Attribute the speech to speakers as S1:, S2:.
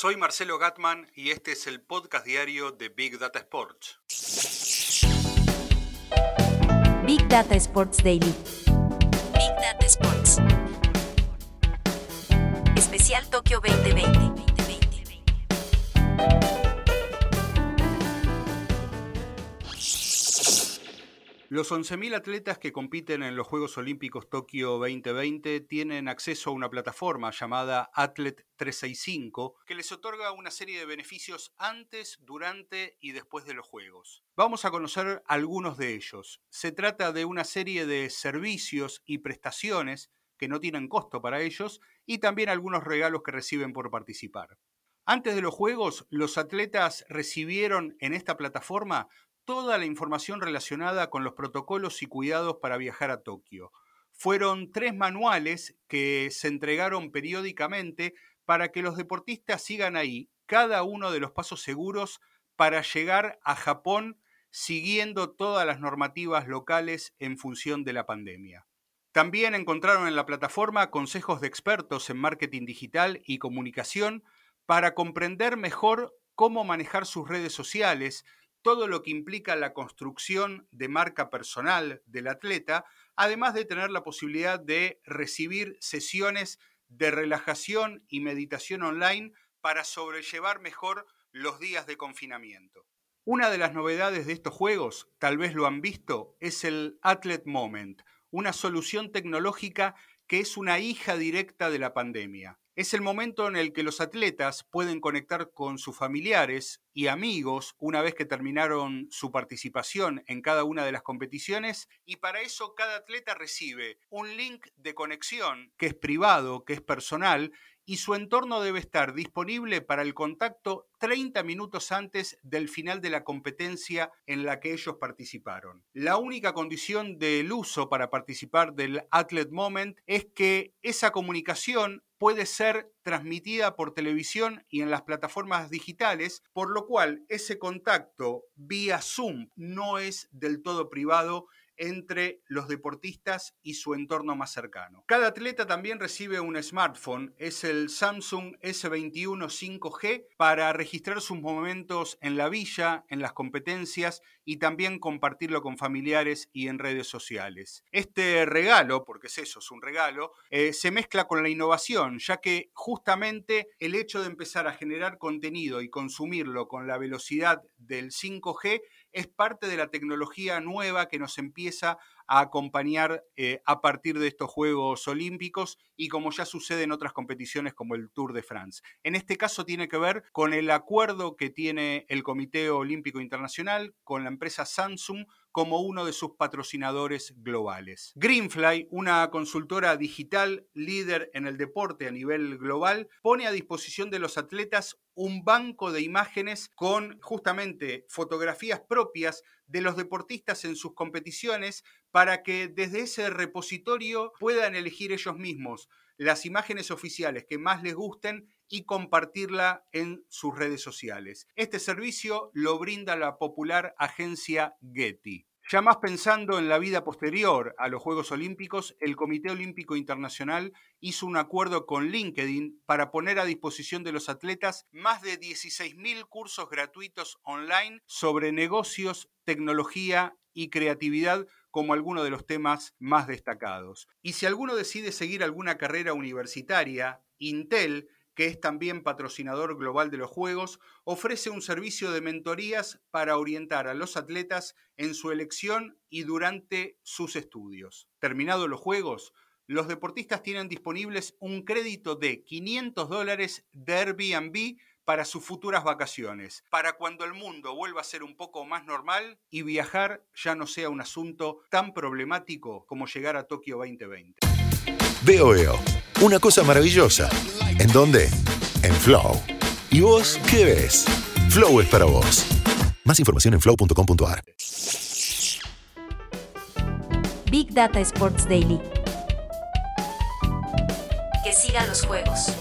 S1: Soy Marcelo Gatman y este es el podcast diario de Big Data Sports.
S2: Big Data Sports Daily. Big Data Sports. Especial Tokio 2020.
S1: Los 11.000 atletas que compiten en los Juegos Olímpicos Tokio 2020 tienen acceso a una plataforma llamada Atlet 365 que les otorga una serie de beneficios antes, durante y después de los Juegos. Vamos a conocer algunos de ellos. Se trata de una serie de servicios y prestaciones que no tienen costo para ellos y también algunos regalos que reciben por participar. Antes de los Juegos, los atletas recibieron en esta plataforma toda la información relacionada con los protocolos y cuidados para viajar a Tokio. Fueron tres manuales que se entregaron periódicamente para que los deportistas sigan ahí cada uno de los pasos seguros para llegar a Japón siguiendo todas las normativas locales en función de la pandemia. También encontraron en la plataforma consejos de expertos en marketing digital y comunicación para comprender mejor cómo manejar sus redes sociales, todo lo que implica la construcción de marca personal del atleta, además de tener la posibilidad de recibir sesiones de relajación y meditación online para sobrellevar mejor los días de confinamiento. Una de las novedades de estos juegos, tal vez lo han visto, es el Athlete Moment, una solución tecnológica que es una hija directa de la pandemia. Es el momento en el que los atletas pueden conectar con sus familiares y amigos una vez que terminaron su participación en cada una de las competiciones y para eso cada atleta recibe un link de conexión que es privado, que es personal y su entorno debe estar disponible para el contacto 30 minutos antes del final de la competencia en la que ellos participaron. La única condición del uso para participar del Athlete Moment es que esa comunicación puede ser transmitida por televisión y en las plataformas digitales, por lo cual ese contacto vía Zoom no es del todo privado entre los deportistas y su entorno más cercano. Cada atleta también recibe un smartphone, es el Samsung S21 5G para registrar sus momentos en la villa, en las competencias y también compartirlo con familiares y en redes sociales. Este regalo, porque es eso, es un regalo, eh, se mezcla con la innovación, ya que justamente el hecho de empezar a generar contenido y consumirlo con la velocidad del 5G es parte de la tecnología nueva que nos empieza a acompañar eh, a partir de estos Juegos Olímpicos y como ya sucede en otras competiciones como el Tour de France. En este caso tiene que ver con el acuerdo que tiene el Comité Olímpico Internacional con la empresa Samsung como uno de sus patrocinadores globales. Greenfly, una consultora digital líder en el deporte a nivel global, pone a disposición de los atletas un banco de imágenes con justamente fotografías propias de los deportistas en sus competiciones para que desde ese repositorio puedan elegir ellos mismos las imágenes oficiales que más les gusten y compartirla en sus redes sociales. Este servicio lo brinda la popular agencia Getty. Ya más pensando en la vida posterior a los Juegos Olímpicos, el Comité Olímpico Internacional hizo un acuerdo con LinkedIn para poner a disposición de los atletas más de 16.000 cursos gratuitos online sobre negocios, tecnología y creatividad como algunos de los temas más destacados. Y si alguno decide seguir alguna carrera universitaria, Intel que es también patrocinador global de los Juegos, ofrece un servicio de mentorías para orientar a los atletas en su elección y durante sus estudios. Terminados los Juegos, los deportistas tienen disponibles un crédito de 500 dólares de Airbnb para sus futuras vacaciones, para cuando el mundo vuelva a ser un poco más normal y viajar ya no sea un asunto tan problemático como llegar a Tokio 2020.
S3: Veo. Una cosa maravillosa. ¿En dónde? En Flow. ¿Y vos qué ves? Flow es para vos. Más información en flow.com.ar.
S2: Big Data Sports Daily. Que sigan los juegos.